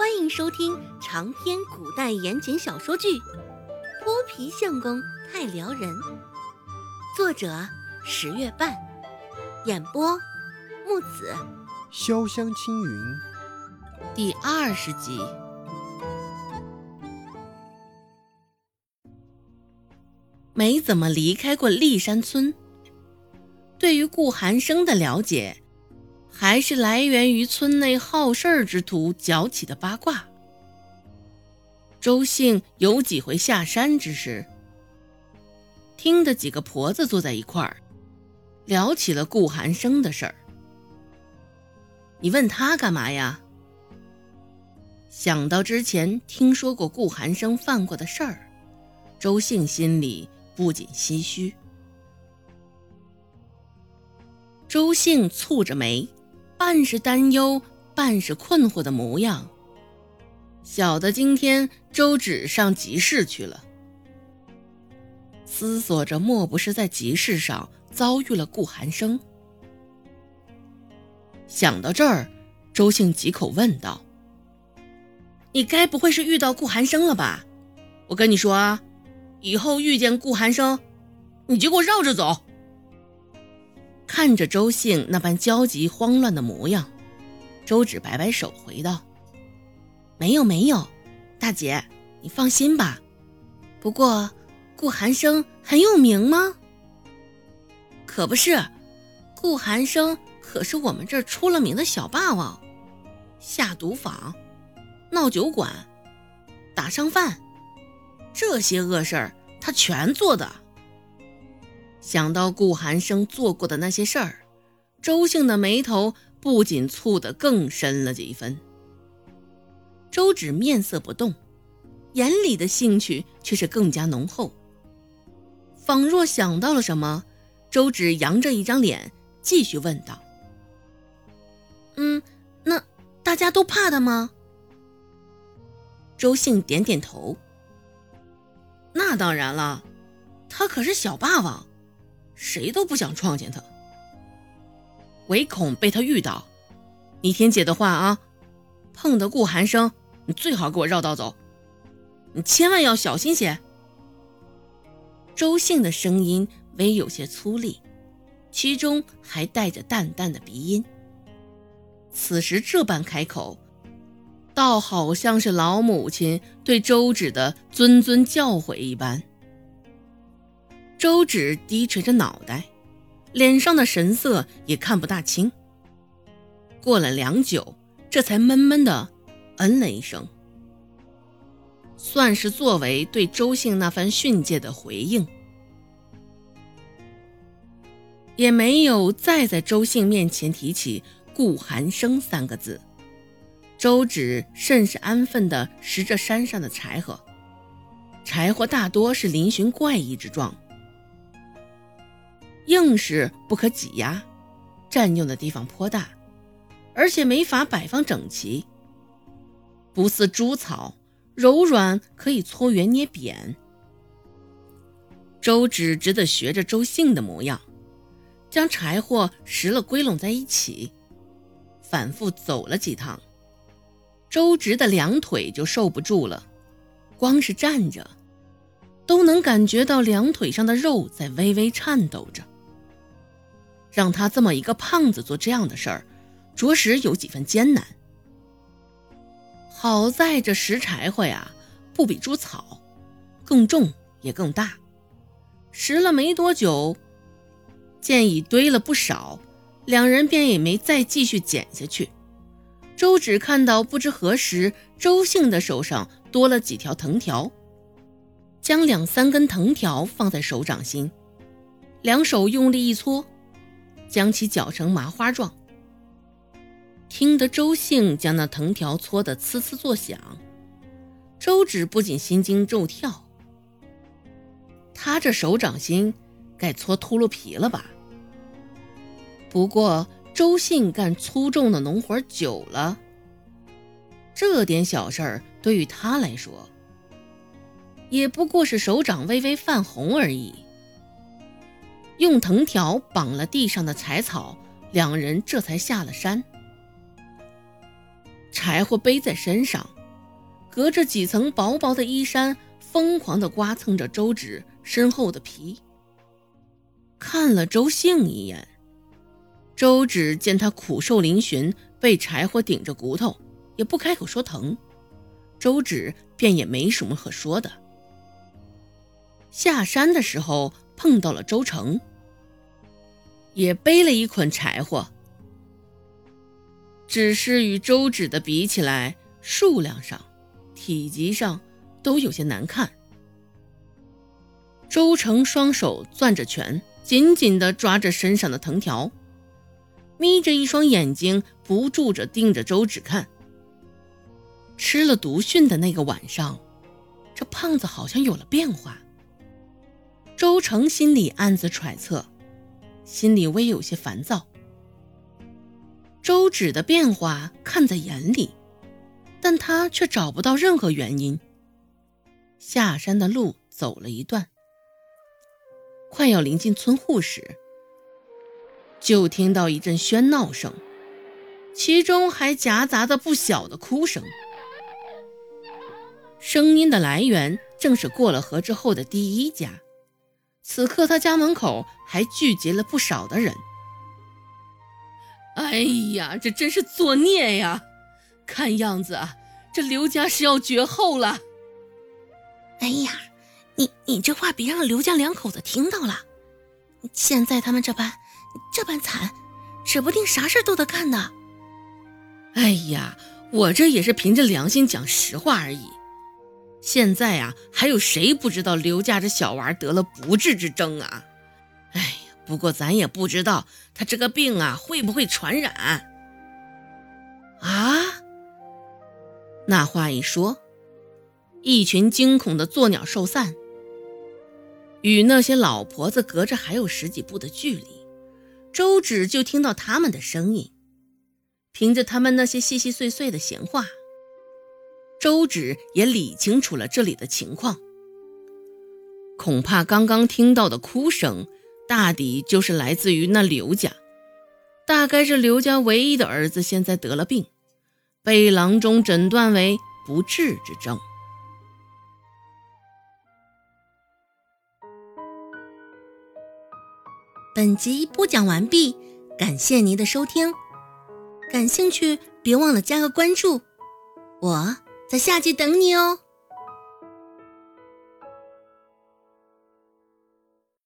欢迎收听长篇古代言情小说剧《泼皮相公太撩人》，作者十月半，演播木子潇湘青云，第二十集。没怎么离开过立山村，对于顾寒生的了解。还是来源于村内好事之徒搅起的八卦。周姓有几回下山之时，听得几个婆子坐在一块儿，聊起了顾寒生的事儿。你问他干嘛呀？想到之前听说过顾寒生犯过的事儿，周姓心里不禁唏嘘。周姓蹙着眉。半是担忧，半是困惑的模样。小的今天周芷上集市去了，思索着，莫不是在集市上遭遇了顾寒生？想到这儿，周兴几口问道：“你该不会是遇到顾寒生了吧？我跟你说啊，以后遇见顾寒生，你就给我绕着走。”看着周姓那般焦急慌乱的模样，周芷摆摆手回道：“没有没有，大姐你放心吧。不过顾寒生很有名吗？可不是，顾寒生可是我们这儿出了名的小霸王，下毒坊、闹酒馆、打伤犯，这些恶事儿他全做的。”想到顾寒生做过的那些事儿，周姓的眉头不仅蹙得更深了几分。周芷面色不动，眼里的兴趣却是更加浓厚。仿若想到了什么，周芷扬着一张脸，继续问道：“嗯，那大家都怕他吗？”周姓点点头：“那当然了，他可是小霸王。”谁都不想撞见他，唯恐被他遇到。你听姐的话啊，碰得顾寒生，你最好给我绕道走，你千万要小心些。周姓的声音微有些粗粝，其中还带着淡淡的鼻音。此时这般开口，倒好像是老母亲对周芷的谆谆教诲一般。周芷低垂着脑袋，脸上的神色也看不大清。过了良久，这才闷闷的嗯了一声，算是作为对周姓那番训诫的回应，也没有再在周姓面前提起顾寒生三个字。周芷甚是安分地拾着山上的柴禾，柴火大多是嶙峋怪异之状。硬是不可挤压，占用的地方颇大，而且没法摆放整齐，不似猪草，柔软可以搓圆捏扁。周芷只得学着周兴的模样，将柴火拾了归拢在一起，反复走了几趟，周芷的两腿就受不住了，光是站着，都能感觉到两腿上的肉在微微颤抖着。让他这么一个胖子做这样的事儿，着实有几分艰难。好在这拾柴火呀，不比猪草，更重也更大。拾了没多久，见已堆了不少，两人便也没再继续捡下去。周芷看到不知何时，周姓的手上多了几条藤条，将两三根藤条放在手掌心，两手用力一搓。将其搅成麻花状，听得周兴将那藤条搓得呲呲作响，周芷不仅心惊肉跳。他这手掌心该搓秃噜皮了吧？不过周信干粗重的农活久了，这点小事儿对于他来说，也不过是手掌微微泛红而已。用藤条绑了地上的柴草，两人这才下了山。柴火背在身上，隔着几层薄薄的衣衫，疯狂地刮蹭着周芷身后的皮。看了周兴一眼，周芷见他苦瘦嶙峋，被柴火顶着骨头，也不开口说疼，周芷便也没什么可说的。下山的时候碰到了周成，也背了一捆柴火。只是与周芷的比起来，数量上、体积上都有些难看。周成双手攥着拳，紧紧地抓着身上的藤条，眯着一双眼睛，不住着盯着周芷看。吃了毒训的那个晚上，这胖子好像有了变化。周成心里暗自揣测，心里微有些烦躁。周芷的变化看在眼里，但他却找不到任何原因。下山的路走了一段，快要临近村户时，就听到一阵喧闹声，其中还夹杂着不小的哭声。声音的来源正是过了河之后的第一家，此刻他家门口还聚集了不少的人。哎呀，这真是作孽呀！看样子啊，这刘家是要绝后了。哎呀，你你这话别让刘家两口子听到了。现在他们这般这般惨，指不定啥事都得干呢。哎呀，我这也是凭着良心讲实话而已。现在啊，还有谁不知道刘家这小娃得了不治之症啊？哎。不过咱也不知道他这个病啊会不会传染啊？那话一说，一群惊恐的作鸟兽散，与那些老婆子隔着还有十几步的距离，周芷就听到他们的声音。凭着他们那些细细碎碎的闲话，周芷也理清楚了这里的情况。恐怕刚刚听到的哭声。大抵就是来自于那刘家，大概是刘家唯一的儿子现在得了病，被郎中诊断为不治之症。本集播讲完毕，感谢您的收听，感兴趣别忘了加个关注，我在下集等你哦。